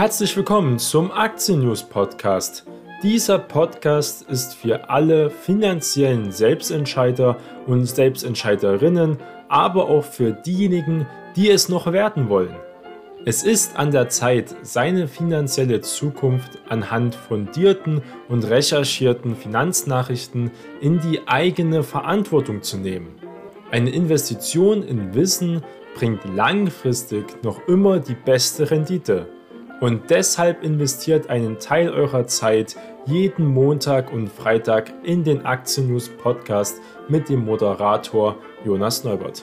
Herzlich willkommen zum Aktien News Podcast. Dieser Podcast ist für alle finanziellen Selbstentscheider und Selbstentscheiderinnen, aber auch für diejenigen, die es noch werden wollen. Es ist an der Zeit, seine finanzielle Zukunft anhand fundierten und recherchierten Finanznachrichten in die eigene Verantwortung zu nehmen. Eine Investition in Wissen bringt langfristig noch immer die beste Rendite. Und deshalb investiert einen Teil eurer Zeit jeden Montag und Freitag in den Aktien News Podcast mit dem Moderator Jonas Neubert.